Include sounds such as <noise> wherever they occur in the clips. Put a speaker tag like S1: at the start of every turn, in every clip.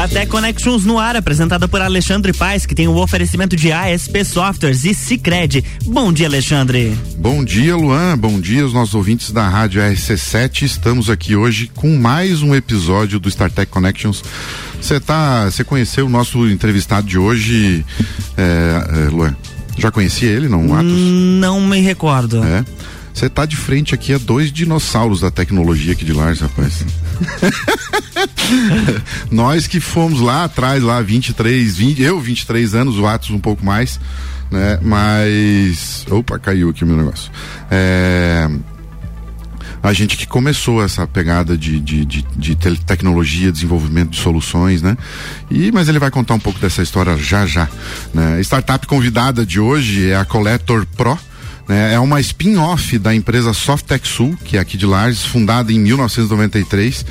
S1: StarTech Connections no ar, apresentada por Alexandre Paes, que tem o oferecimento de ASP Softwares e Cicred. Bom dia, Alexandre.
S2: Bom dia, Luan. Bom dia aos nossos ouvintes da Rádio RC7. Estamos aqui hoje com mais um episódio do StarTech Connections. Você tá, você conheceu o nosso entrevistado de hoje, é, é, Luan? Já conhecia ele, não, Atos?
S1: Não me recordo.
S2: É. Você tá de frente aqui a dois dinossauros da tecnologia aqui de Lars, rapaz. <laughs> Nós que fomos lá atrás, lá 23, 20, eu 23 anos, o Atos um pouco mais, né? Mas. Opa, caiu aqui o meu negócio. É a gente que começou essa pegada de, de, de, de tecnologia, desenvolvimento de soluções, né? E, mas ele vai contar um pouco dessa história já já. Né? Startup convidada de hoje é a Collector Pro. Né? É uma spin-off da empresa Softec Sul, que é aqui de Lages, fundada em 1993.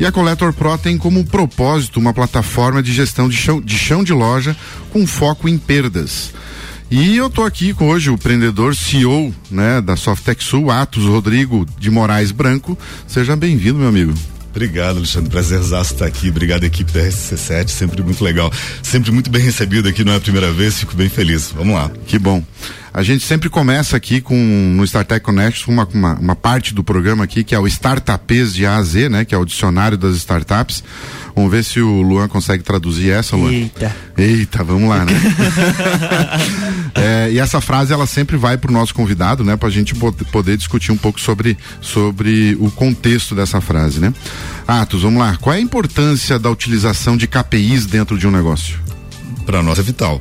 S2: E a Collector Pro tem como propósito uma plataforma de gestão de chão de, chão de loja com foco em perdas. E eu tô aqui com hoje o empreendedor CEO, né, da Softec Sul, Atos Rodrigo de Moraes Branco. Seja bem-vindo, meu amigo.
S3: Obrigado, Alexandre. Prazerzaço estar aqui. Obrigado, equipe da RC7. Sempre muito legal. Sempre muito bem recebido aqui, não é a primeira vez. Fico bem feliz. Vamos lá.
S2: Que bom. A gente sempre começa aqui com no StarTech Connect uma, uma, uma, parte do programa aqui que é o Startupês de A a Z, né? Que é o dicionário das startups. Vamos ver se o Luan consegue traduzir essa, Luan.
S1: Eita.
S2: Eita, vamos lá, né? <laughs> é, e essa frase ela sempre vai para o nosso convidado, né? Para a gente poder discutir um pouco sobre, sobre o contexto dessa frase, né? Atos, vamos lá. Qual é a importância da utilização de KPIs dentro de um negócio?
S3: Para nós é vital.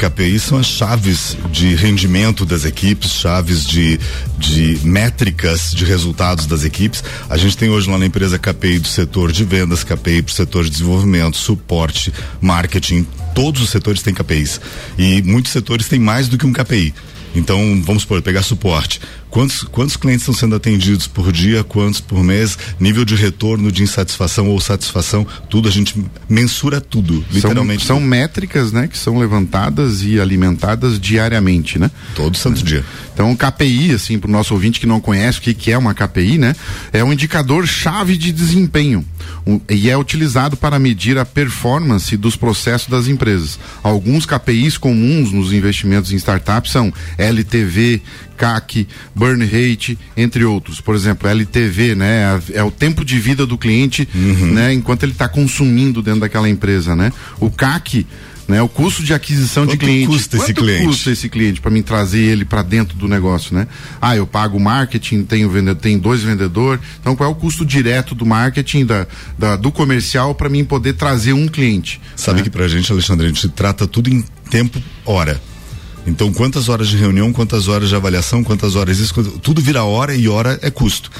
S3: KPIs são as chaves de rendimento das equipes, chaves de, de métricas de resultados das equipes. A gente tem hoje lá na empresa KPI do setor de vendas, KPI para o setor de desenvolvimento, suporte, marketing. Todos os setores têm KPIs. E muitos setores têm mais do que um KPI. Então, vamos supor, pegar suporte. Quantos, quantos clientes estão sendo atendidos por dia, quantos por mês, nível de retorno de insatisfação ou satisfação, tudo a gente mensura tudo, literalmente.
S2: São, são métricas, né, que são levantadas e alimentadas diariamente, né?
S3: Todo santo
S2: é.
S3: dia.
S2: Então, KPI, assim, para o nosso ouvinte que não conhece o que, que é uma KPI, né, é um indicador chave de desempenho um, e é utilizado para medir a performance dos processos das empresas. Alguns KPIs comuns nos investimentos em startups são LTV, CAC, burn rate, entre outros. Por exemplo, LTV, né? É, o tempo de vida do cliente, uhum. né? Enquanto ele está consumindo dentro daquela empresa, né? O CAC né? O custo de aquisição
S3: Quanto
S2: de cliente.
S3: Custa
S2: Quanto
S3: esse cliente?
S2: custa esse cliente para mim trazer ele para dentro do negócio, né? Ah, eu pago marketing, tenho vendedor, tem dois vendedores. Então, qual é o custo direto do marketing, da, da do comercial para mim poder trazer um cliente?
S3: Sabe
S2: né?
S3: que pra gente, Alexandre, a gente trata tudo em tempo, hora. Então, quantas horas de reunião, quantas horas de avaliação, quantas horas isso, tudo vira hora e hora é custo.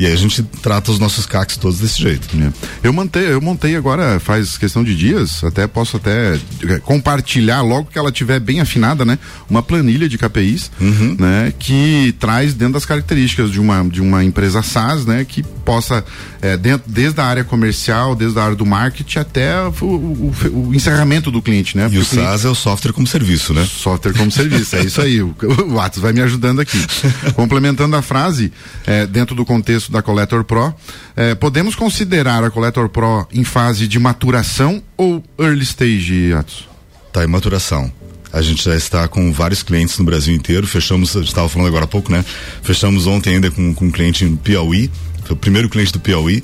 S3: E aí a gente trata os nossos CACs todos desse jeito.
S2: É. Eu, montei, eu montei agora, faz questão de dias, até posso até é, compartilhar logo que ela tiver bem afinada, né? Uma planilha de KPIs, uhum. né? Que traz dentro das características de uma, de uma empresa SaaS, né? Que possa, é, dentro, desde a área comercial, desde a área do marketing até o, o, o encerramento do cliente, né?
S3: Porque e o, SaaS é o software como serviço, né?
S2: Software como serviço, é isso aí. O, o Atos vai me ajudando aqui. <laughs> Complementando a frase, é, dentro do contexto da Collector Pro. Eh, podemos considerar a Collector Pro em fase de maturação ou early stage, Atos?
S3: Tá em maturação. A gente já está com vários clientes no Brasil inteiro. Fechamos, estava falando agora há pouco, né? Fechamos ontem ainda com, com um cliente em Piauí. O primeiro cliente do Piauí.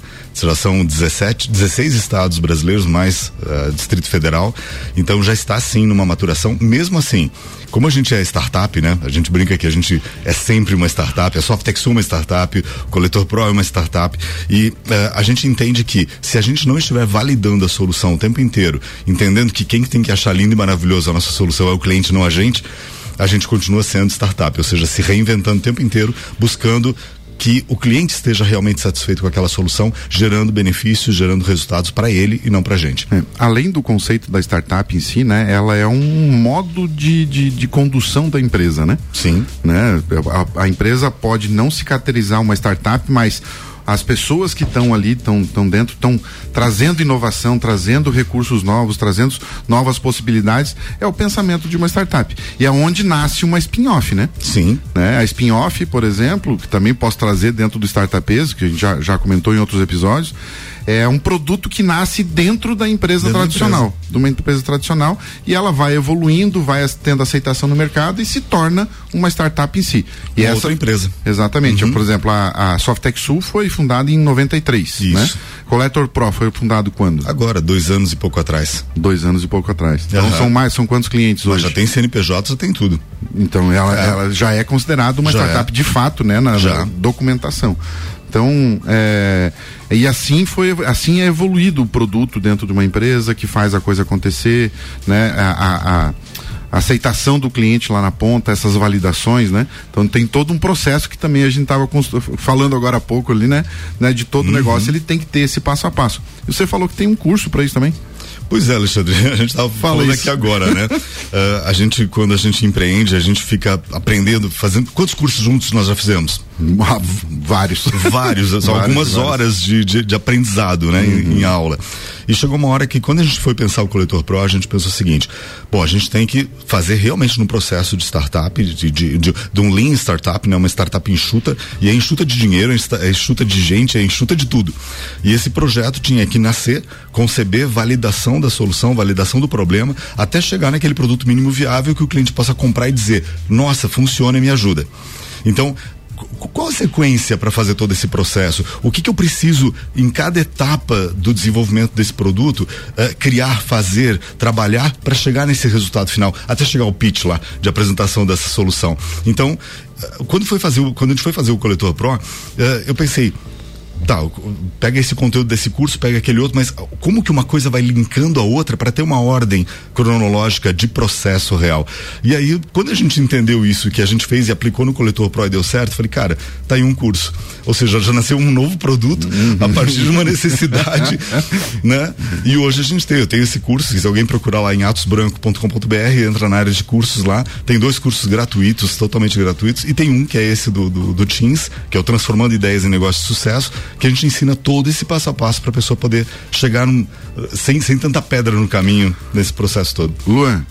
S3: São 17, 16 estados brasileiros, mais uh, Distrito Federal. Então já está sim numa maturação. Mesmo assim, como a gente é startup, né? A gente brinca que a gente é sempre uma startup, a Softex é uma startup, o Coletor Pro é uma startup. E uh, a gente entende que se a gente não estiver validando a solução o tempo inteiro, entendendo que quem tem que achar lindo e maravilhoso a nossa solução é o cliente, não a gente, a gente continua sendo startup, ou seja, se reinventando o tempo inteiro, buscando que o cliente esteja realmente satisfeito com aquela solução, gerando benefícios, gerando resultados para ele e não para a gente.
S2: É, além do conceito da startup em si, né, ela é um modo de, de, de condução da empresa, né?
S3: Sim.
S2: Né? A, a empresa pode não se caracterizar uma startup, mas as pessoas que estão ali, estão dentro, estão trazendo inovação, trazendo recursos novos, trazendo novas possibilidades, é o pensamento de uma startup. E é onde nasce uma spin-off, né?
S3: Sim.
S2: Né? A spin-off, por exemplo, que também posso trazer dentro do Startupês, que a gente já, já comentou em outros episódios, é um produto que nasce dentro da empresa
S3: Dentro da
S2: tradicional, de uma empresa tradicional, e ela vai evoluindo, vai tendo aceitação no mercado e se torna uma startup em si. E
S3: Uma
S2: essa
S3: outra empresa.
S2: Exatamente. Por exemplo, a, a Softec Sul foi fundada em 93,
S3: Isso.
S2: né? Collector Pro foi fundado quando?
S3: Agora, dois anos e pouco atrás.
S2: Dois anos e pouco atrás. Então
S3: Aham.
S2: são mais, são quantos clientes
S3: Mas
S2: hoje?
S3: já tem CNPJ, já tem tudo.
S2: Então ela, ela já é considerada uma
S3: Já
S2: startup
S3: é.
S2: de fato, né, na, na documentação. Então, é, e assim foi, assim é evoluído o produto dentro de uma empresa que faz a coisa acontecer, né, a, a- a- aceitação do cliente lá na ponta, essas validações, né? Então tem todo um processo que também a gente estava falando agora há pouco ali, né? né de todo o negócio, ele tem que ter esse passo a passo. E você falou que tem um curso para isso também?
S3: Pois é, Alexandre, <laughs> a gente estava
S2: Fala
S3: falando
S2: isso.
S3: aqui agora, né? Ah, <laughs> a gente, quando a gente empreende, a gente fica aprendendo, fazendo. Quantos cursos juntos nós já fizemos?
S2: Ah, Vários.
S3: Vários, <laughs> são
S2: Vários,
S3: algumas
S2: vários.
S3: horas de, de, de aprendizado, né, em, em aula. E chegou uma hora que, quando a gente foi pensar o Coletor Pro, a gente pensou o seguinte: bom, a gente tem que fazer realmente no processo de startup, de, de, de, de um lean startup, né, uma startup enxuta, e é enxuta de dinheiro, é enxuta- é enxuta de gente, é enxuta de tudo. E esse projeto tinha que nascer, conceber validação da solução, validação do problema, até chegar naquele produto mínimo viável que o cliente possa comprar e dizer: nossa, funciona e me ajuda. Então, Qual a sequência para fazer todo esse processo? O que, que eu preciso em cada etapa do desenvolvimento desse produto eh, criar, fazer, trabalhar para chegar nesse resultado final, até chegar ao pitch lá de apresentação dessa solução. Então, eh, quando foi fazer, o- quando a gente foi fazer o coletor pro, eh, eu pensei Tá, pega esse conteúdo desse curso, pega aquele outro, mas como que uma coisa vai linkando a outra para ter uma ordem cronológica de processo real? E aí, quando a gente entendeu isso, que a gente fez e aplicou no coletor Pro e deu certo, falei, cara, tá aí um curso. Ou seja, já nasceu um novo produto a partir de uma necessidade, <laughs> né? E hoje a gente tem, eu tenho esse curso, se alguém procurar lá em atosbranco.com.br, entra na área de cursos lá, tem dois cursos gratuitos, totalmente gratuitos, e tem um que é esse do, do, do Teams, que é o Transformando Ideias em Negócios de Sucesso, que a gente ensina todo esse passo a passo para a pessoa poder chegar num, sem, sem tanta pedra no caminho nesse processo todo.
S2: Luan,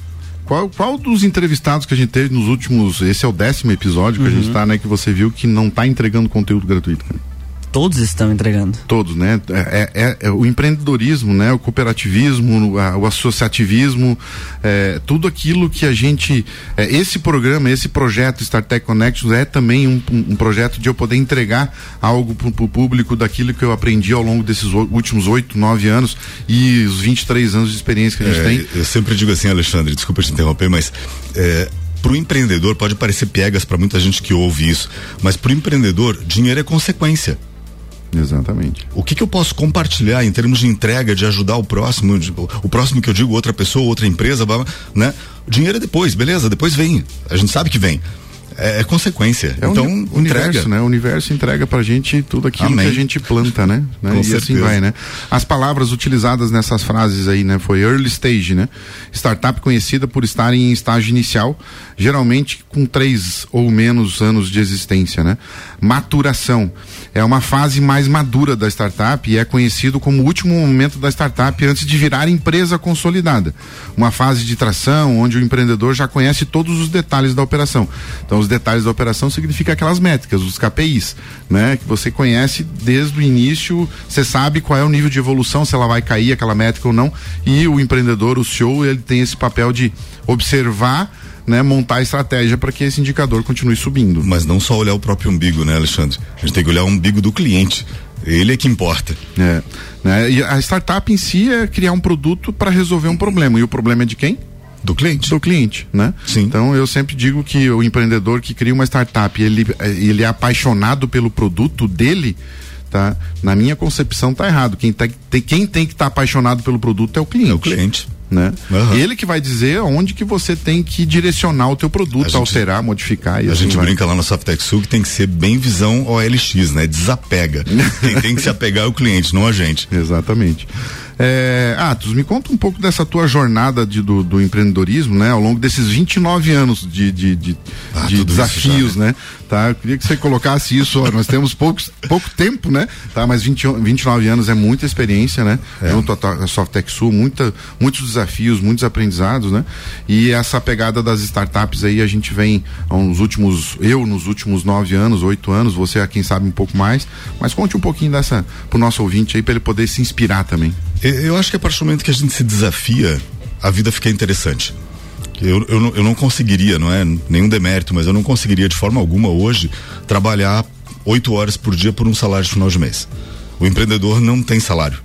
S2: qual, qual dos entrevistados que a gente teve nos últimos. Esse é o décimo episódio que a gente tá, né? Que você viu que não tá entregando conteúdo gratuito, cara?
S1: Todos estão entregando.
S2: Todos, né? É, é- é o empreendedorismo, né? O cooperativismo, a- o associativismo, é, tudo aquilo que a gente. é, esse programa, esse projeto StarTech Connections é também um, um- um projeto de eu poder entregar algo para o público daquilo que eu aprendi ao longo desses o- últimos oito, nove anos e os 23 anos de experiência que a gente
S3: É,
S2: tem.
S3: Eu sempre digo assim, Alexandre, desculpa te interromper, mas é, para o empreendedor pode parecer piegas para muita gente que ouve isso, mas para o empreendedor dinheiro é consequência.
S2: Exatamente.
S3: O que, que eu posso compartilhar em termos de entrega, de ajudar o próximo, de- o próximo que eu digo outra pessoa, outra empresa, né? O dinheiro é depois, beleza? Depois vem. A gente sabe que vem. É, é consequência.
S2: É o
S3: então,
S2: uni- universo,
S3: entrega.
S2: né? O universo entrega pra gente tudo aquilo
S3: Amém.
S2: que a gente planta, né? <laughs> Né?
S3: Com
S2: e assim
S3: certeza.
S2: vai, né? As palavras utilizadas nessas frases aí, né? Foi early stage, né? Startup conhecida por estar em estágio inicial, geralmente com três ou menos anos de existência, né? Maturação é uma fase mais madura da startup e é conhecido como o último momento da startup antes de virar empresa consolidada. Uma fase de tração onde o empreendedor já conhece todos os detalhes da operação. Então, os detalhes da operação significa aquelas métricas, os KPIs, né? Que você conhece desde o início, você sabe qual é o nível de evolução, se ela vai cair aquela métrica ou não. E o empreendedor, o CEO, ele tem esse papel de observar, né? Montar a estratégia para que esse indicador continue subindo.
S3: Mas não só olhar o próprio umbigo, né, Alexandre? A gente tem que olhar o umbigo do cliente. Ele é que importa.
S2: É, né? E a startup em si é criar um produto para resolver um problema. E o problema é de quem?
S3: Do cliente.
S2: do cliente, né?
S3: Sim.
S2: Então eu sempre digo que o empreendedor que cria uma startup, ele ele é apaixonado pelo produto dele, tá? Na minha concepção tá errado. Quem tá, tem, quem tem que estar apaixonado pelo produto é o cliente.
S3: É o cliente.
S2: Né?
S3: Aham.
S2: Ele que vai dizer onde que você tem que direcionar o teu produto,
S3: gente-
S2: alterar, modificar e
S3: A
S2: assim
S3: gente
S2: vai.
S3: brinca lá na Softex Sul que tem que ser bem visão OLX, né? Desapega. <laughs> Quem tem que se apegar é o cliente, não a gente.
S2: Exatamente. É, Atos, me conta um pouco dessa tua jornada de, do, do, empreendedorismo, né? Ao longo desses 29 anos de, de, de, ah, de desafios, já, né? né? Tá? Eu queria que você colocasse isso, ó, nós temos poucos, pouco tempo, né? Tá? Mas 20, 29 anos é muita experiência, né? É. Junto à Softec Sul, muita, muitos desafios, muitos aprendizados, né? E essa pegada das startups aí a gente vem nos últimos, eu nos últimos nove anos, oito anos, você quem sabe um pouco mais, mas conte um pouquinho dessa pro nosso ouvinte aí para ele poder se inspirar também.
S3: Eu acho que a partir do momento que a gente se desafia, a vida fica interessante. Eu, eu, eu não conseguiria, não é nenhum demérito, mas eu não conseguiria de forma alguma hoje trabalhar oito horas por dia por um salário de final de mês. O empreendedor não tem salário.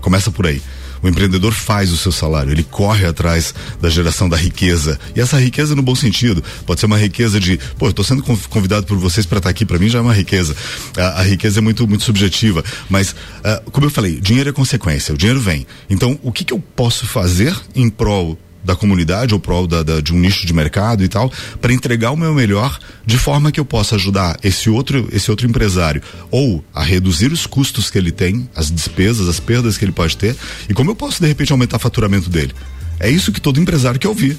S3: Começa por aí. O empreendedor faz o seu salário, ele corre atrás da geração da riqueza. E essa riqueza no bom sentido. Pode ser uma riqueza de, pô, eu sendo convidado por vocês para estar tá aqui, para mim já é uma riqueza. A, a, riqueza é muito, muito subjetiva. Mas, uh, como eu falei, dinheiro é consequência, o dinheiro vem. Então, o que, que eu posso fazer em prol da comunidade ou prol da, da, de um nicho de mercado e tal, para entregar o meu melhor de forma que eu possa ajudar esse outro, esse outro empresário ou a reduzir os custos que ele tem, as despesas, as perdas que ele pode ter e como eu posso de repente aumentar o faturamento dele. É isso que todo empresário quer ouvir.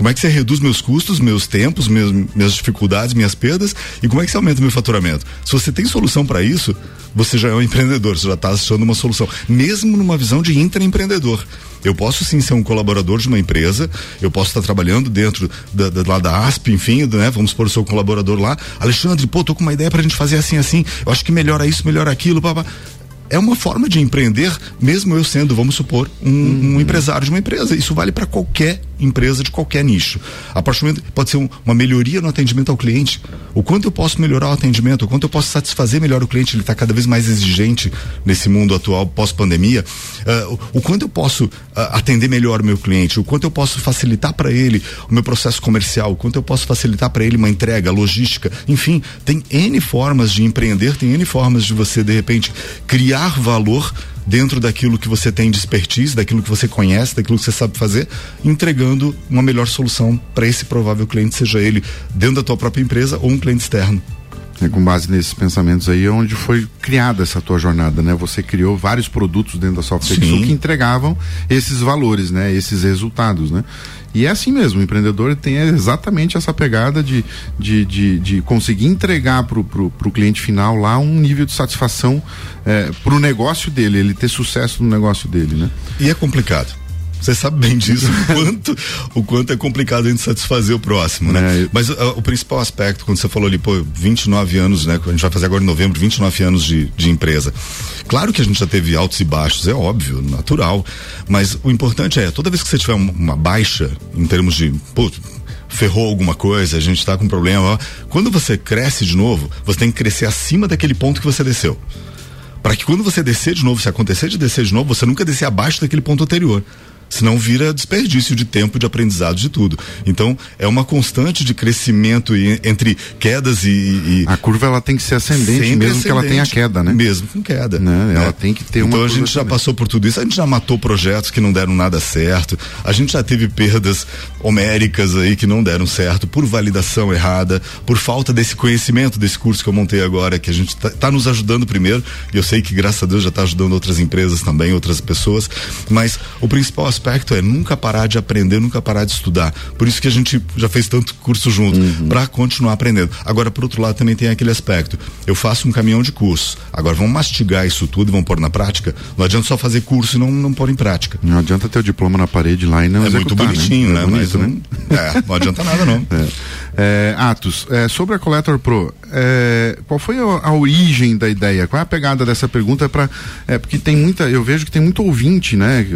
S3: Como é que você reduz meus custos, meus tempos, meus, minhas dificuldades, minhas perdas e como é que você aumenta meu faturamento? Se você tem solução para isso, você já é um <laughs> empreendedor, você já está achando uma solução, mesmo numa visão de intraempreendedor. Eu posso sim ser um colaborador de uma empresa, eu posso estar trabalhando dentro da, da, lá da ASP, enfim, né? Vamos pôr o seu colaborador lá. Alexandre, pô, tô com uma ideia para a gente fazer assim, assim. Eu acho que melhora isso, melhora aquilo, papá é uma forma de empreender, mesmo eu sendo, vamos supor, um, um uhum. empresário de uma empresa. Isso vale para qualquer empresa de qualquer nicho. A partir do momento pode ser um, uma melhoria no atendimento ao cliente. O quanto eu posso melhorar o atendimento, o quanto eu posso satisfazer melhor o cliente, ele está cada vez mais exigente nesse mundo atual pós-pandemia. Uh, o quanto eu posso uh, atender melhor o meu cliente, o quanto eu posso facilitar para ele o meu processo comercial, o quanto eu posso facilitar para ele uma entrega, logística, enfim, tem N formas de empreender, tem N formas de você, de repente, criar valor dentro daquilo que você tem de expertise, daquilo que você conhece, daquilo que você sabe fazer, entregando uma melhor solução para esse provável cliente, seja ele dentro da tua própria empresa ou um cliente externo.
S2: É, com base nesses pensamentos aí, é onde foi criada essa tua jornada, né? Você criou vários produtos dentro da Software que entregavam esses valores, né? Esses resultados, né? E é assim mesmo, o empreendedor tem exatamente essa pegada de, de, de, de conseguir entregar para o cliente final lá um nível de satisfação é, para o negócio dele, ele ter sucesso no negócio dele, né?
S3: E é complicado. Você sabe bem disso, o quanto, <laughs> o quanto é complicado a gente satisfazer o próximo, né? É. Mas uh, o principal aspecto, quando você falou ali, pô, 29 anos, né? A gente vai fazer agora em novembro, 29 anos de, de empresa. Claro que a gente já teve altos e baixos, é óbvio, natural. Mas o importante é, toda vez que você tiver uma, uma baixa, em termos de, pô, ferrou alguma coisa, a gente está com um problema. Quando você cresce de novo, você tem que crescer acima daquele ponto que você desceu para que quando você descer de novo, se acontecer de descer de novo, você nunca descer abaixo daquele ponto anterior senão vira desperdício de tempo, de aprendizado, de tudo. Então, é uma constante de crescimento e, entre quedas e, e,
S2: A curva ela tem que ser ascendente, mesmo ascendente, que ela tenha queda, né?
S3: Mesmo com queda.
S2: Né? Ela é. tem que ter
S3: então,
S2: uma.
S3: Então a gente já passou por tudo isso, a gente já matou projetos que não deram nada certo, a gente já teve perdas homéricas aí que não deram certo por validação errada, por falta desse conhecimento desse curso que eu montei agora, que a gente está tá nos ajudando primeiro, e eu sei que graças a Deus já está ajudando outras empresas também, outras pessoas, mas o principal aspecto é nunca parar de aprender, nunca parar de estudar. Por isso que a gente já fez tanto curso junto, uhum. para continuar aprendendo. Agora, por outro lado, também tem aquele aspecto. Eu faço um caminhão de curso. Agora, vamos mastigar isso tudo e vamos pôr na prática? Não adianta só fazer curso e não, não pôr em prática.
S2: Não adianta ter o diploma na parede lá e não
S3: É muito
S2: né?
S3: bonitinho, né? É bonito, Mas né? Não, é, não adianta nada, não. <laughs>
S2: É. É, Atos, é, sobre a Collector Pro, é, qual foi a, a, origem da ideia? Qual é a pegada dessa pergunta? para é, porque tem muita, eu vejo que tem muito ouvinte, né?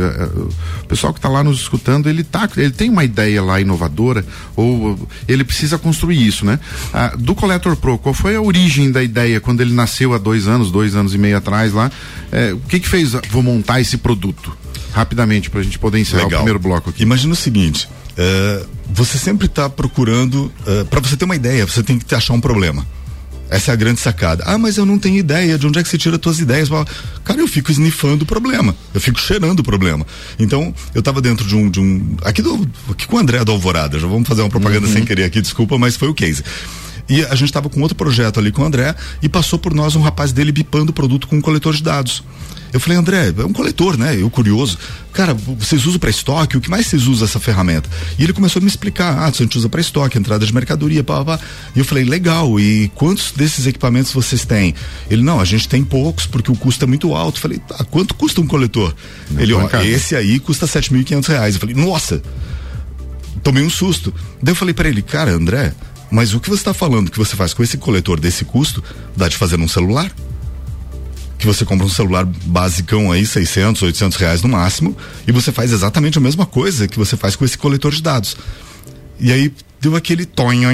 S2: O pessoal que está lá nos escutando, ele tá, ele tem uma ideia lá inovadora ou ele precisa construir isso, né? Ah, do Collector Pro, qual foi a origem da ideia quando ele nasceu há dois anos, dois anos e meio atrás lá? É, o que que fez? Vou montar esse produto rapidamente para a gente poder encerrar Legal. o primeiro bloco aqui.
S3: Imagina o seguinte. Uh, você sempre está procurando, uh, é, para você ter uma ideia, você tem que achar um problema. Essa é a grande sacada. Ah, mas eu não tenho ideia de onde é que você tira suas ideias. Cara, eu fico esnifando o problema. Eu fico cheirando o problema. Então, eu estava dentro de um, de um. Aqui, do, aqui com o André do Alvorada. Já vamos fazer uma propaganda uhum. sem querer aqui, desculpa, mas foi o case. E a gente estava com outro projeto ali com o André e passou por nós um rapaz dele bipando o produto com um coletor de dados. Eu falei, André, é um coletor, né? Eu curioso. Cara, vocês usam para estoque? O que mais vocês usam essa ferramenta? E ele começou a me explicar. Ah, a gente usa para estoque, entrada de mercadoria, pá, pá. E eu falei, legal. E quantos desses equipamentos vocês têm? Ele, não, a gente tem poucos porque o custo é muito alto. Eu falei, tá, quanto custa um coletor? Não ele, ó, esse aí custa sete mil e quinhentos reais. Eu falei, nossa! Tomei um susto. Daí eu falei para ele, cara, André, mas o que você está falando que você faz com esse coletor desse custo, dá de fazer num celular? Que você compra um celular basicão aí, 600, 800 reais no máximo, e você faz exatamente a mesma coisa que você faz com esse coletor de dados. E aí deu aquele tonho,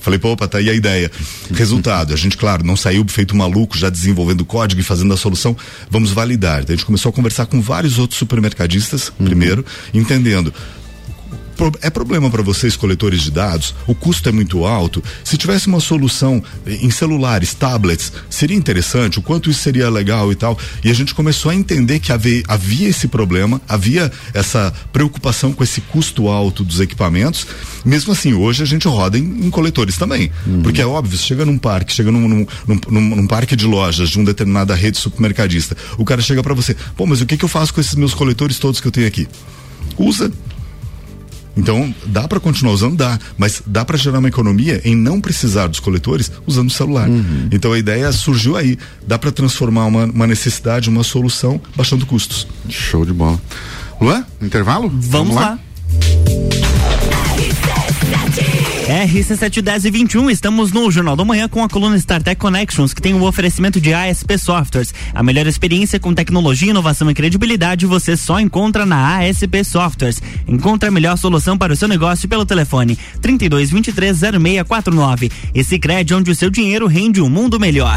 S3: falei, pô, opa, tá aí a ideia. <laughs> Resultado, a gente, claro, não saiu feito maluco já desenvolvendo código e fazendo a solução, vamos validar. Então, a gente começou a conversar com vários outros supermercadistas, uhum. primeiro, entendendo é problema para vocês, coletores de dados? O custo é muito alto? Se tivesse uma solução em celulares, tablets, seria interessante? O quanto isso seria legal e tal? E a gente começou a entender que havia, havia esse problema, havia essa preocupação com esse custo alto dos equipamentos. Mesmo assim, hoje a gente roda em, em coletores também. Uhum. Porque é óbvio, você chega num parque, chega num, num, num, num, parque de lojas de uma determinada rede supermercadista, o cara chega para você, pô, mas o que, que eu faço com esses meus coletores todos que eu tenho aqui? Usa, então, dá para continuar usando? Dá, mas dá para gerar uma economia em não precisar dos coletores usando o celular. Uhum. Então, a ideia surgiu aí. Dá para transformar uma, uma necessidade, uma solução, baixando custos.
S2: Show de bola. Luan, intervalo?
S1: Vamos, Vamos lá. lá. RC710 e 21, estamos no Jornal da Manhã com a coluna StarTech Connections, que tem o um oferecimento de ASP Softwares. A melhor experiência com tecnologia, inovação e credibilidade você só encontra na ASP Softwares. Encontre a melhor solução para o seu negócio pelo telefone 32 23 0649. Esse crédito onde o seu dinheiro rende um mundo melhor.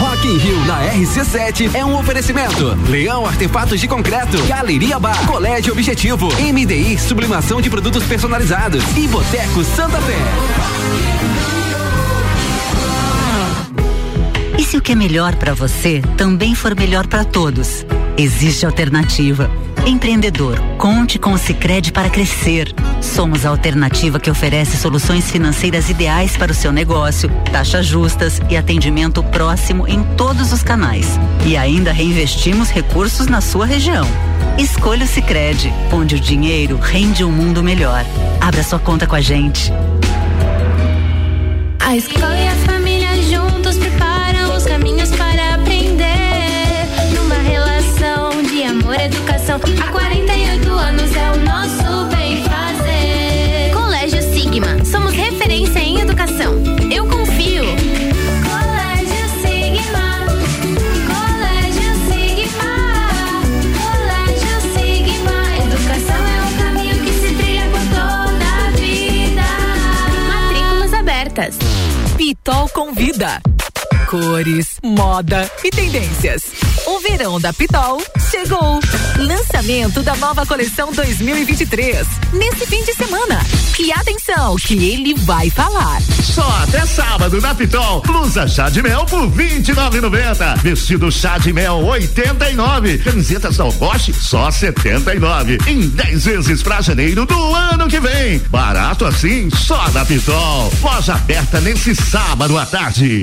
S4: Rock in Rio na RC7 é um oferecimento. Leão Artefatos de Concreto, Galeria Bar, Colégio Objetivo, MDI Sublimação de Produtos Personalizados e Boteco Santa Fé.
S5: Se o que é melhor para você também for melhor para todos? Existe alternativa. Empreendedor, conte com o Sicredi para crescer. Somos a alternativa que oferece soluções financeiras ideais para o seu negócio, taxas justas e atendimento próximo em todos os canais. E ainda reinvestimos recursos na sua região. Escolha o Sicredi, onde o dinheiro rende um mundo melhor. Abra sua conta com a gente.
S6: A escola
S7: Pitol convida. Cores, moda e tendências. O verão da Pitol chegou. Lançamento da nova coleção 2023. Nesse fim de semana. E atenção, que ele vai falar.
S8: Só até sábado na Pitol. Blusa chá de mel por 29,90. Vestido chá de mel 89. Camisetas Bosch só 79. Em 10 vezes pra janeiro do ano que vem. Barato assim, só da Pitol. Loja aberta nesse sábado à tarde.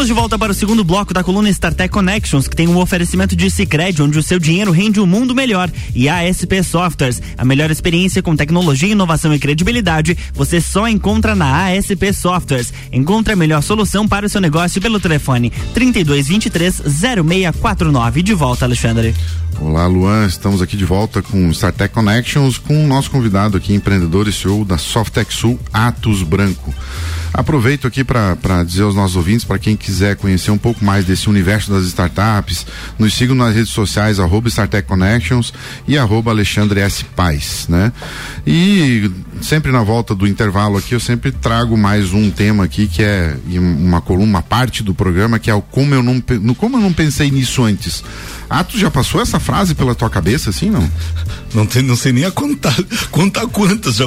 S1: Estamos de volta para o segundo bloco da coluna StarTech Connections, que tem um oferecimento de Cicred, onde o seu dinheiro rende um mundo melhor. E ASP Softwares, a melhor experiência com tecnologia, inovação e credibilidade, você só encontra na ASP Softwares. Encontre a melhor solução para o seu negócio pelo telefone 3223 0649. De volta, Alexandre.
S2: Olá, Luan. Estamos aqui de volta com StarTech Connections com o nosso convidado aqui, empreendedor e CEO da Softec Sul, Atos Branco. Aproveito aqui para dizer aos nossos ouvintes, para quem quiser conhecer um pouco mais desse universo das startups, nos sigam nas redes sociais, arroba StarTech Connections e arroba Alexandre S. Paz, né? E sempre na volta do intervalo aqui, eu sempre trago mais um tema aqui que é uma coluna, uma parte do programa, que é o como eu não, como eu não pensei nisso antes. Atos já passou essa frase pela tua cabeça, assim, não?
S3: Não, tem, não sei nem a contar, contar quantas já,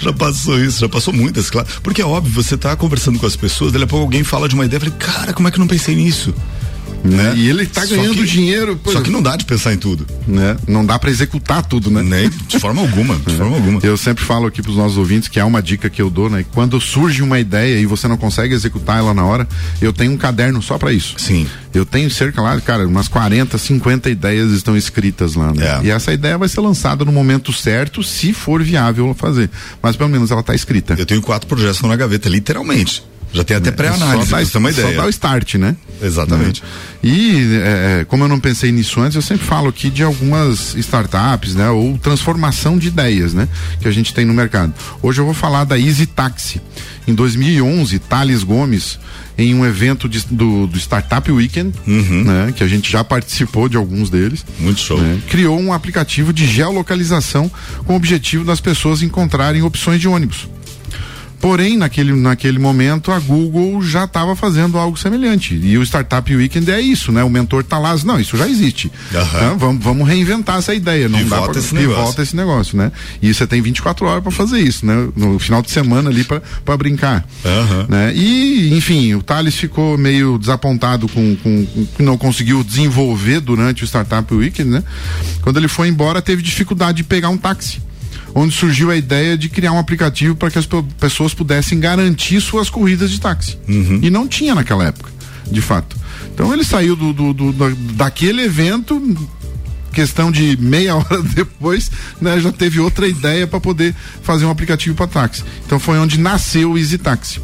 S3: já passou isso, já passou muitas, claro. Porque é óbvio, você tá conversando com as pessoas, daqui a pouco alguém fala de uma ideia, eu falei, cara, como é que eu não pensei nisso?
S2: Né? E ele tá ganhando
S3: que,
S2: dinheiro.
S3: Só que não dá de pensar em tudo.
S2: Né? Não dá para executar tudo, né?
S3: Nem, de forma alguma, de <laughs> forma alguma.
S2: Eu sempre falo aqui pros nossos ouvintes que é uma dica que eu dou, né? Quando surge uma ideia e você não consegue executar ela na hora, eu tenho um caderno só para isso.
S3: Sim.
S2: Eu tenho cerca lá, cara, umas 40, 50 ideias estão escritas lá, né?
S3: É.
S2: E essa ideia vai ser lançada no momento certo, se for viável fazer. Mas pelo menos ela tá escrita.
S3: Eu tenho quatro projetos na gaveta, literalmente. Já tem até
S2: É,
S3: pré-análise,
S2: só dá,
S3: ter uma
S2: só
S3: ideia.
S2: dá o start, né?
S3: Exatamente.
S2: Né? E é, como eu não pensei nisso antes, eu sempre falo aqui de algumas startups, né? Ou transformação de ideias, né? Que a gente tem no mercado. Hoje eu vou falar da Easy Taxi. Em 2011, Thales Gomes, em um evento de- do, do Startup Weekend, né? Que a gente já participou de alguns deles.
S3: Uhum. Muito show.
S2: né, criou um aplicativo de geolocalização com o objetivo das pessoas encontrarem opções de ônibus. Porém, naquele, naquele momento, a Google já estava fazendo algo semelhante. E o Startup Weekend é isso, né? O mentor tá lá, não, isso já existe. Né? Vamos, vamos reinventar essa ideia. Não
S3: E
S2: dá
S3: volta
S2: pra,
S3: esse
S2: e
S3: negócio.
S2: volta esse negócio, né? E você tem 24 horas para fazer isso, né? No final de semana ali para brincar. Né? E, enfim, o Thales ficou meio desapontado com, com, com não conseguiu desenvolver durante o Startup Weekend, né? Quando ele foi embora, teve dificuldade de pegar um táxi onde surgiu a ideia de criar um aplicativo para que as pe- pessoas pudessem garantir suas corridas de táxi. E não tinha naquela época, de fato. Então ele saiu do, do- do- da- daquele evento, questão de meia <laughs> hora depois, né, já teve outra ideia para poder fazer um aplicativo para táxi. Então foi onde nasceu o Easy Taxi.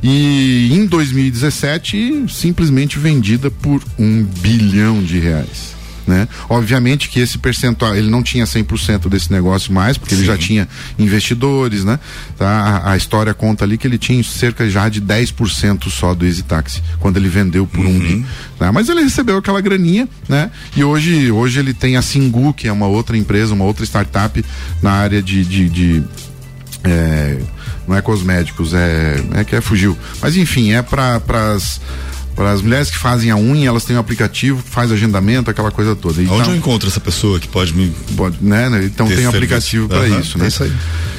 S2: E em 2017, simplesmente vendida por um bilhão de reais. Né? Obviamente que esse percentual, ele não tinha 100% desse negócio mais, porque ele já tinha investidores, né? Tá? A, a história conta ali que ele tinha cerca já de 10% só do Easy Taxi, quando ele vendeu por um bi. né? Mas ele recebeu aquela graninha, né? E hoje, hoje ele tem a Singu, que é uma outra empresa, uma outra startup na área de, de, de é, não é cosméticos, é, é que é fugiu. Mas enfim, é para as para as mulheres que fazem a unha, elas têm um aplicativo, faz agendamento, aquela coisa toda. Então,
S3: Onde eu encontro essa pessoa que pode me.
S2: Pode, né? né? Então tem um aplicativo para
S3: Aham,
S2: isso,
S3: é
S2: né?
S3: isso aí.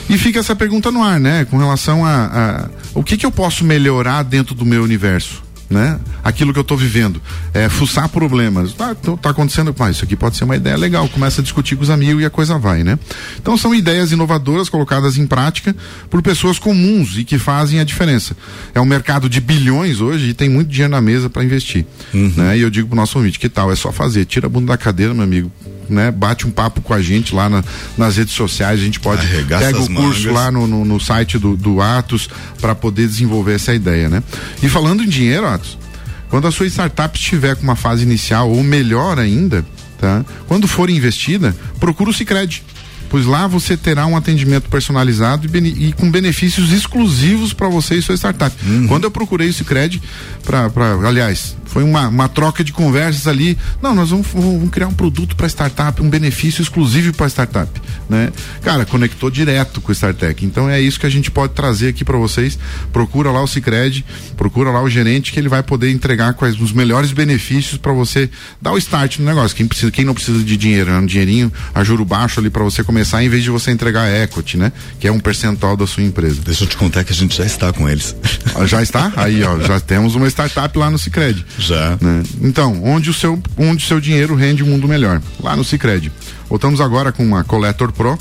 S2: E fica essa pergunta no ar, né? Com relação a, a- o que que eu posso melhorar dentro do meu universo, né? Aquilo que eu estou vivendo, é fuçar problemas. Tá, então tá acontecendo, mas isso aqui pode ser uma ideia legal. Começa a discutir com os amigos e a coisa vai, né? Então são ideias inovadoras colocadas em prática por pessoas comuns e que fazem a diferença. É um mercado de bilhões hoje e tem muito dinheiro na mesa para investir, né? E eu digo pro nosso ouvinte, que tal? É só fazer, tira a bunda da cadeira, meu amigo, né? Bate um papo com a gente lá na- nas redes sociais, a gente pode
S3: Arregaça
S2: pega o curso
S3: mangas.
S2: lá no, no, no site do, do Atos para poder desenvolver essa ideia, né? E falando em dinheiro, Atos, quando a sua startup estiver com uma fase inicial ou melhor ainda, tá? Quando for investida, procura o Sicredi. Pois lá você terá um atendimento personalizado e, bene- e com benefícios exclusivos para você e sua startup. Quando eu procurei o Sicredi para, aliás, foi uma, uma troca de conversas ali. Não, nós vamos, vamos criar um produto para startup, um benefício exclusivo para startup, né? Cara, conectou direto com o StarTech. Então é isso que a gente pode trazer aqui para vocês. Procura lá o Sicredi, procura lá o gerente que ele vai poder entregar quais os melhores benefícios para você dar o start no negócio. Quem precisa, quem não precisa de dinheiro, é um dinheirinho a juro baixo ali para você começar, em vez de você entregar equity, né? Que é um percentual da sua empresa.
S3: Deixa eu te contar que a gente já está com eles.
S2: Ah, Já está? Aí, ó, já temos uma startup lá no Sicredi.
S3: Já.
S2: né? Então, onde o seu onde o seu dinheiro rende um mundo melhor? Lá no Sicredi. Voltamos agora com uma Collector Pro.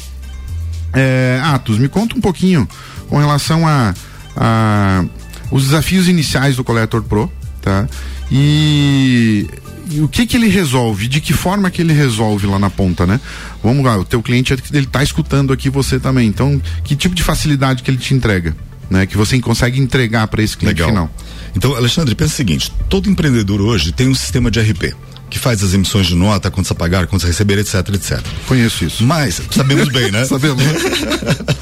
S2: É, Atos, me conta um pouquinho com relação a, a os desafios iniciais do Collector Pro, tá? E, e o que que ele resolve? De que forma que ele resolve lá na ponta, né? Vamos lá, o teu cliente ele tá escutando aqui você também. Então, que tipo de facilidade que ele te entrega, né? Que você consegue entregar para esse cliente
S3: Legal.
S2: final?
S3: Então, Alexandre, pensa o seguinte: todo empreendedor hoje tem um sistema de RP que faz as emissões de nota, contas a pagar, contas a receber, etc, etc.
S2: Conheço isso.
S3: Mas, sabemos bem, né? <laughs>
S2: Sabemos.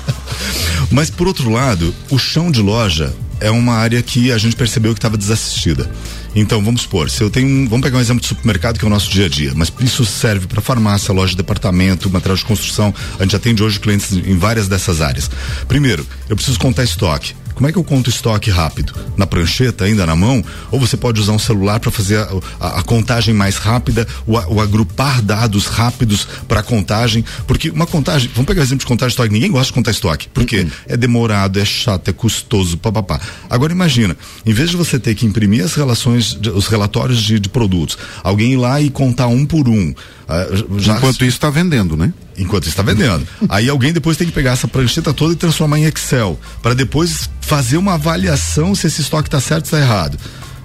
S2: <laughs>
S3: Mas, por outro lado, o chão de loja é uma área que a gente percebeu que estava desassistida. Então, vamos supor, se eu tenho um, vamos pegar um exemplo de supermercado que é o nosso dia a dia, mas isso serve para farmácia, loja de departamento, material de construção. A gente atende hoje clientes em várias dessas áreas. Primeiro, eu preciso contar estoque. Como é que eu conto estoque rápido? Na prancheta, ainda na mão? Ou você pode usar um celular para fazer a, a- a contagem mais rápida, o, o agrupar dados rápidos para contagem? Porque uma contagem, vamos pegar o exemplo de contagem de estoque, ninguém gosta de contar estoque. Por quê? É demorado, é chato, é custoso, papapá. Agora imagina, em vez de você ter que imprimir as relações, de- os relatórios de, de produtos, alguém ir lá e contar um por um. Ah, já-
S2: Enquanto isso está vendendo, né?
S3: enquanto está vendendo. <laughs> Aí alguém depois tem que pegar essa prancheta toda e transformar em Excel, para depois fazer uma avaliação se esse estoque está certo ou está errado.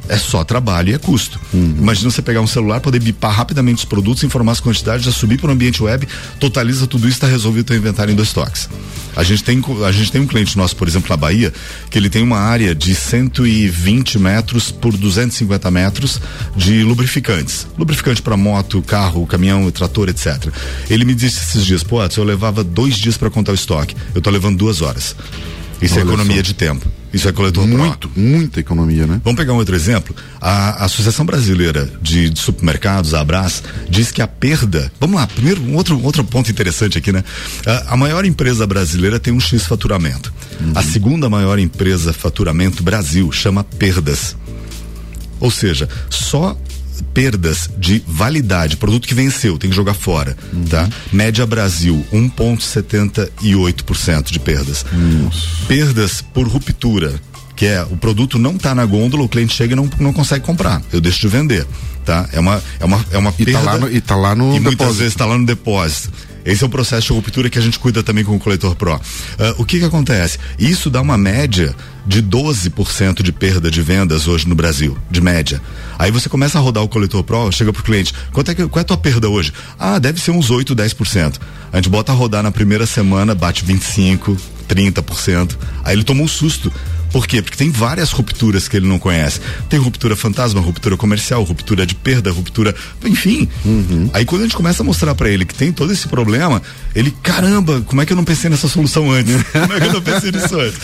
S3: É só trabalho e é custo. Imagina você pegar um celular, poder bipar rapidamente os produtos, informar as quantidades, já subir para o ambiente web, totaliza tudo isso, está resolvido o teu inventário em dois toques. A gente, tem, a gente tem um cliente nosso, por exemplo, na Bahia, que ele tem uma área de 120 metros por 250 metros de lubrificantes. Lubrificante para moto, carro, caminhão, trator, etc. Ele me disse esses dias, pô, eu levava dois dias para contar o estoque. Eu tô levando duas horas. Isso é
S2: Olha
S3: economia
S2: só.
S3: de tempo. Isso é coletor pro.
S2: Muito, muita economia, né?
S3: Vamos pegar um outro exemplo. A Associação Brasileira de, de Supermercados, a Abras, diz que a perda. Vamos lá, primeiro, um outro, outro ponto interessante aqui, né? A, a maior empresa brasileira tem um X faturamento. A segunda maior empresa faturamento Brasil chama Perdas. Ou seja, só perdas de validade, produto que venceu, tem que jogar fora, tá? Média Brasil, 1.78% de perdas. Perdas por ruptura, que é o produto não tá na gôndola, o cliente chega e não, não consegue comprar. Eu deixo de vender, tá? É uma é uma é uma
S2: E tá
S3: perda
S2: lá no- e tá lá no
S3: e muitas
S2: depósito.
S3: vezes está lá no depósito. Esse é o processo de ruptura que a gente cuida também com o coletor Pro. Ah, o que que acontece? Isso dá uma média de 12% de perda de vendas hoje no Brasil, de média. Aí você começa a rodar o coletor Pro, chega pro cliente, quanto é que, qual é a tua perda hoje? Ah, deve ser uns 8, 10%. A gente bota a rodar na primeira semana, bate 25, 30%. Aí ele toma um susto. Por quê? Porque tem várias rupturas que ele não conhece. Tem ruptura fantasma, ruptura comercial, ruptura de perda, ruptura, enfim. Aí quando a gente começa a mostrar para ele que tem todo esse problema, ele, caramba, como é que eu não pensei nessa solução antes? <laughs> Como é que eu não pensei nisso antes?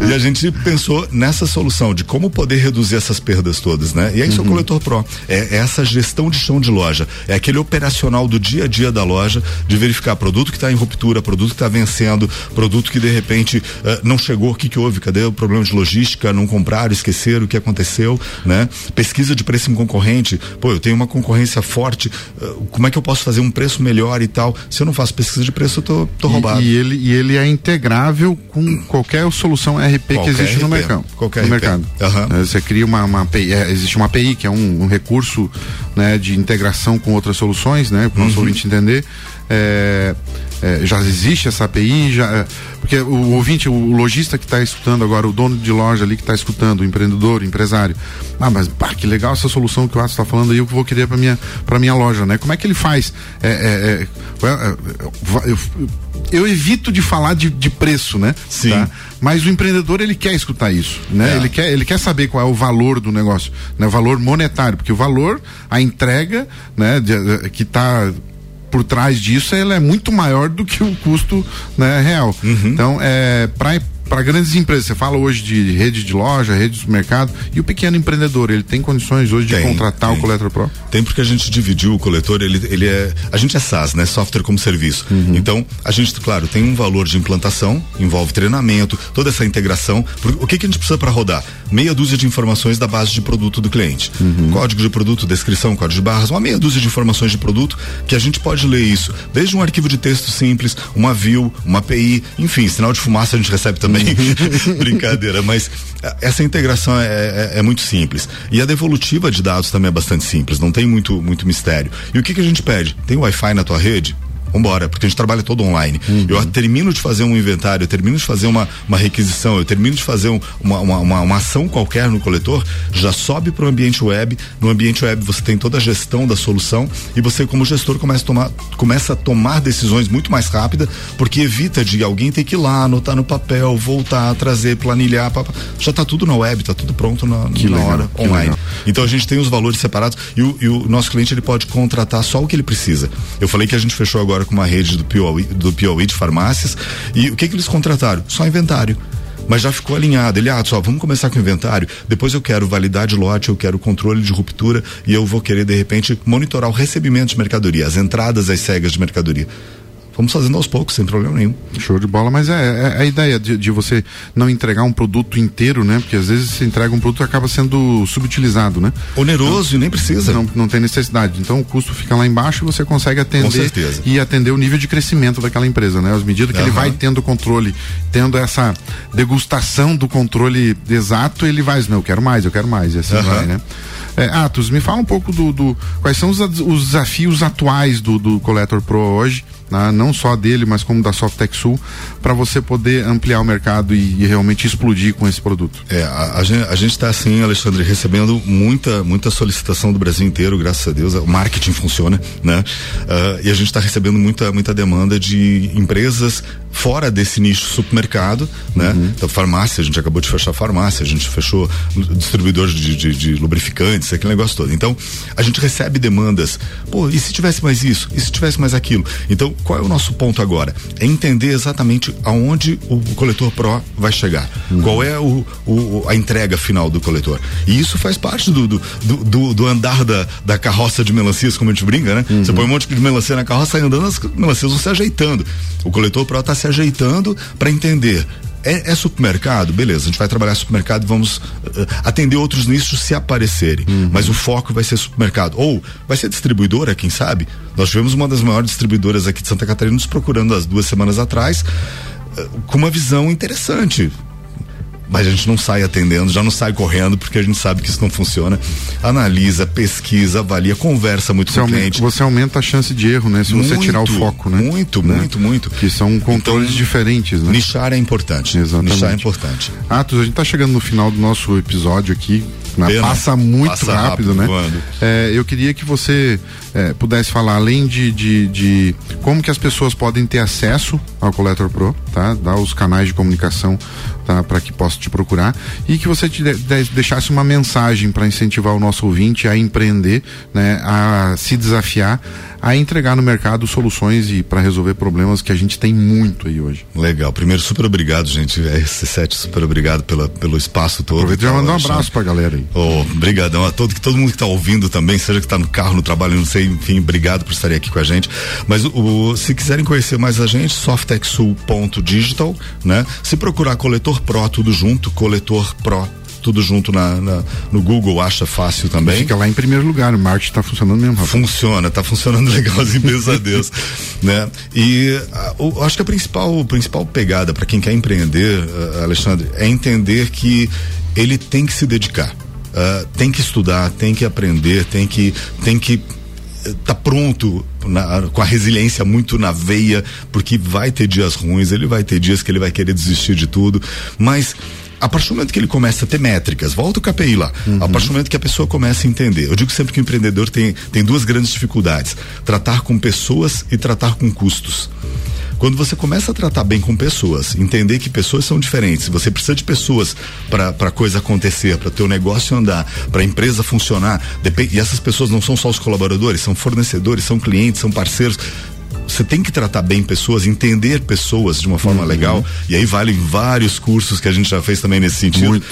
S3: E a gente pensou nessa solução de como poder reduzir essas perdas todas, né? E é isso o Coletor Pro. É, é essa gestão de chão de loja. É aquele operacional do dia a dia da loja, de verificar produto que está em ruptura, produto que está vencendo, produto que de repente eh, não chegou, o que, que houve? Cadê o problema de logística? Não compraram, esqueceram o que aconteceu, né? Pesquisa de preço em concorrente. Pô, eu tenho uma concorrência forte, eh, como é que eu posso fazer um preço melhor e tal? Se eu não faço pesquisa de preço, eu tô, tô roubado.
S2: E, e ele, e ele é integrável com qualquer solução RP que
S3: Qualquer
S2: existe no
S3: RP,
S2: mercado.
S3: qualquer
S2: no
S3: RP.
S2: mercado. É, Você cria uma, uma API, é, existe uma API que é um, um recurso né, de integração com outras soluções, né? Para o nosso
S3: Uhum.
S2: ouvinte entender. É, é, já existe essa API, já, é, porque o ouvinte, o lojista que está escutando agora, o dono de loja ali que está escutando, o empreendedor, o empresário, ah, mas que legal essa solução que o Atos está falando aí, eu que vou querer para minha para minha loja, né? Como é que ele faz? É, é, é, eu, eu- evito de falar de, de preço, né? Sim. Mas o empreendedor ele quer escutar isso, né? Ele quer ele quer saber qual é o valor do negócio, né? O valor monetário, porque o valor, a entrega, né? de- de- que está por trás disso, ela é muito maior do que o custo né, real.
S3: Uhum.
S2: Então, é para grandes empresas, você fala hoje de rede de loja, rede de supermercado, e o pequeno empreendedor, ele tem condições hoje de
S3: Tem,
S2: contratar
S3: tem.
S2: o Coletor Pro?
S3: Tem porque a gente dividiu o coletor, ele, ele é. A gente é SaaS, né? Software como serviço.
S2: Uhum.
S3: Então, a gente, claro, tem um valor de implantação, envolve treinamento, toda essa integração. O que, que a gente precisa para rodar? Meia dúzia de informações da base de produto do cliente.
S2: Uhum.
S3: Código de produto, descrição, código de barras, uma meia dúzia de informações de produto que a gente pode ler isso. Desde um arquivo de texto simples, uma view, uma API, enfim, sinal de fumaça a gente recebe também. <laughs> Brincadeira, mas eh, essa integração é, é- é muito simples. E a devolutiva de dados também é bastante simples, não tem muito, muito mistério. E o que, que a gente pede? Tem Wi-Fi na tua rede? Vambora, porque a gente trabalha todo online. Eu termino de fazer um inventário, eu termino de fazer uma, uma requisição, eu termino de fazer um- uma, uma, uma, ação qualquer no coletor, já sobe para o ambiente web. No ambiente web você tem toda a gestão da solução e você, como gestor, começa a tomar, começa a tomar decisões muito mais rápida, porque evita de alguém ter que ir lá, anotar no papel, voltar, trazer, planilhar. Já está tudo na web, está tudo pronto na,
S2: Que
S3: na
S2: legal,
S3: hora, online. Então a gente tem os valores separados e o, e o nosso cliente ele pode contratar só o que ele precisa. Eu falei que a gente fechou agora com uma rede do Piauí, do Piauí de farmácias e o que que eles contrataram? Só inventário. Mas já ficou alinhado. Ele, ah, só vamos começar com o inventário. Depois eu quero validar de lote, eu quero controle de ruptura e eu vou querer, de repente, monitorar o recebimento de mercadoria, as entradas, as cegas de mercadoria. Vamos fazendo aos poucos, sem problema nenhum.
S2: Show de bola, mas é, é a ideia de, de você não entregar um produto inteiro, né? Porque às vezes você entrega um produto e acaba sendo subutilizado, né?
S3: Oneroso e nem precisa.
S2: Não, não tem necessidade. Então o custo fica lá embaixo e você consegue atender e atender o nível de crescimento daquela empresa, né? As medidas que ele
S3: Aham.
S2: vai tendo controle, tendo essa degustação do controle exato, ele vai, não, eu quero mais, eu quero mais, e assim
S3: Aham.
S2: vai, né? É, Atos, me fala um pouco do, do- quais são os, os desafios atuais do, do Collector Pro hoje, né? não só dele, mas como da Softec Sul, para você poder ampliar o mercado e, e realmente explodir com esse produto.
S3: É, a, a gente, a gente tá assim, Alexandre, recebendo muita, muita solicitação do Brasil inteiro, graças a Deus. O marketing funciona, né? Ah, e a gente está recebendo muita, muita demanda de empresas fora desse nicho supermercado, né? Então, farmácia, a gente acabou de fechar farmácia, a gente fechou distribuidores de, de, de lubrificantes, aquele negócio todo. Então, a gente recebe demandas, pô, e se tivesse mais isso? E se tivesse mais aquilo? Então, qual é o nosso ponto agora? É entender exatamente aonde o coletor Pro vai chegar. Qual é o, o- a entrega final do coletor. E isso faz parte do, do, do, do- andar da, da carroça de melancias, como a gente brinca, né? Você põe um monte de melancia na carroça, sai andando, as melancias vão se ajeitando. O coletor Pro está se ajeitando para entender. É, é supermercado? Beleza, a gente vai trabalhar supermercado e vamos eh, atender outros nichos se aparecerem. Mas o foco vai ser supermercado. Ou vai ser distribuidora, quem sabe? Nós tivemos uma das maiores distribuidoras aqui de Santa Catarina nos procurando as duas semanas atrás, eh, com uma visão interessante. Mas a gente não sai atendendo, já não sai correndo, porque a gente sabe que isso não funciona. Analisa, pesquisa, avalia, conversa muito
S2: Você
S3: com o
S2: aumenta,
S3: cliente.
S2: você aumenta a chance de erro, né? Se você tirar o
S3: Muito,
S2: foco, né?
S3: Muito,
S2: Né?
S3: muito, muito.
S2: Que são controles diferentes, né?
S3: Nichar é importante.
S2: Exatamente.
S3: Nichar é importante.
S2: Atos, a gente tá chegando no final do nosso episódio aqui. né? Passa muito
S3: Passa
S2: rápido,
S3: rápido
S2: né?
S3: voando.
S2: É, eu queria que você é, pudesse falar, além de, de, de como que as pessoas podem ter acesso ao Collector Pro, tá? Dar os canais de comunicação tá? Para que possa te procurar e que você te de, de, deixasse uma mensagem para incentivar o nosso ouvinte a empreender, né? A se desafiar, a entregar no mercado soluções e para resolver problemas que a gente tem muito aí hoje.
S3: Legal. Primeiro, super obrigado, gente. RC7, super obrigado pela, pelo espaço todo.
S2: Aproveita e já mandar um abraço pra galera aí.
S3: Oh, obrigadão a todo, todo mundo que está ouvindo também, seja que está no carro, no trabalho, não sei, enfim, obrigado por estarem aqui com a gente. Mas o, se quiserem conhecer mais a gente, softexsul.digital, né? Se procurar coletor Pro, tudo junto, coletor Pro tudo junto na, na, no Google, acha fácil também.
S2: Fica lá em primeiro lugar, o marketing está funcionando mesmo. Rapaz.
S3: Funciona, está funcionando <laughs> legalzinho, graças a Deus. <laughs> Né? E a, o, acho que a principal, a principal pegada para quem quer empreender, uh, Alexandre, é entender que ele tem que se dedicar. Uh, tem que estudar, tem que aprender, tem que, tem que tá pronto na, com a resiliência muito na veia, porque vai ter dias ruins, ele vai ter dias que ele vai querer desistir de tudo, mas a partir do momento que ele começa a ter métricas, volta o KPI lá, uhum. a partir do momento que a pessoa começa a entender. Eu digo sempre que o empreendedor tem, tem duas grandes dificuldades: tratar com pessoas e tratar com custos. Quando você começa a tratar bem com pessoas, entender que pessoas são diferentes, você precisa de pessoas para a coisa acontecer, para o teu negócio andar, para a empresa funcionar. Depende, e essas pessoas não são só os colaboradores, são fornecedores, são clientes, são parceiros você tem que tratar bem pessoas, entender pessoas de uma forma uhum. legal. E aí valem vários cursos que a gente já fez também nesse sentido. Muito.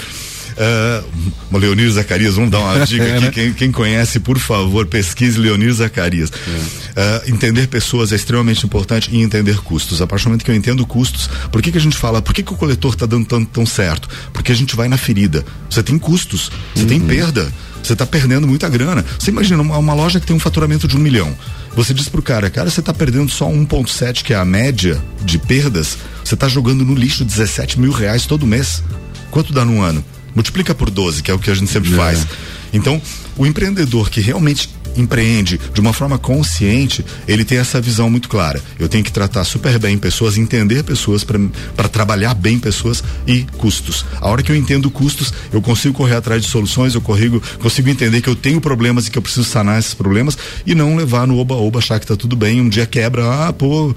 S3: Uh, Leonir Zacarias, vamos dar uma <laughs> dica aqui. Né? Quem, quem, conhece, por favor, pesquise Leonir Zacarias. Uh, entender pessoas é extremamente importante e entender custos. A partir do momento que eu entendo custos, por que, que a gente fala, por que, que o coletor está dando tão, tão certo? Porque a gente vai na ferida. Você tem custos, você uhum. tem perda. Você está perdendo muita grana. Você imagina uma, uma, loja que tem um faturamento de um milhão. Você diz pro cara, cara, você está perdendo só 1,7, que é a média de perdas. Você está jogando no lixo 17 mil reais todo mês. Quanto dá num ano? Multiplica por 12, que é o que a gente sempre é. faz. Então, o empreendedor que realmente empreende de uma forma consciente, ele tem essa visão muito clara. Eu tenho que tratar super bem pessoas, entender pessoas para trabalhar bem pessoas e custos. A hora que eu entendo custos, eu consigo correr atrás de soluções, eu corrigo, consigo entender que eu tenho problemas e que eu preciso sanar esses problemas e não levar no oba-oba, achar que tá tudo bem, um dia quebra, ah, pô,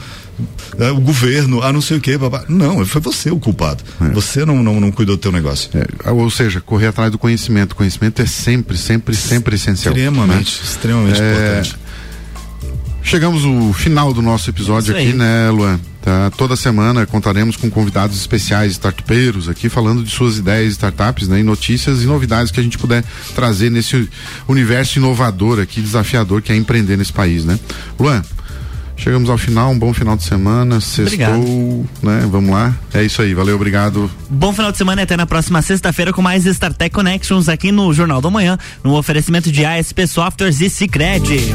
S3: é, o governo, ah, não sei o que, não, foi você o culpado. É. Você não, não, não cuidou do teu negócio.
S2: É, ou seja, correr atrás do conhecimento. Conhecimento é sempre, sempre, sempre essencial.
S3: Extremamente, né? extremamente é... importante.
S2: Chegamos ao final do nosso episódio aqui, né, Luan? Tá? Toda semana contaremos com convidados especiais, startupeiros aqui, falando de suas ideias, startups, né? E notícias e novidades que a gente puder trazer nesse universo inovador aqui, desafiador que é empreender nesse país, né? Luan, Chegamos ao final, um bom final de semana, sextou, né? Vamos lá. É isso aí, valeu, obrigado.
S1: Bom final de semana e até na próxima sexta-feira com mais StarTech Connections aqui no Jornal da Manhã, no oferecimento de ASP Softwares e Cicred.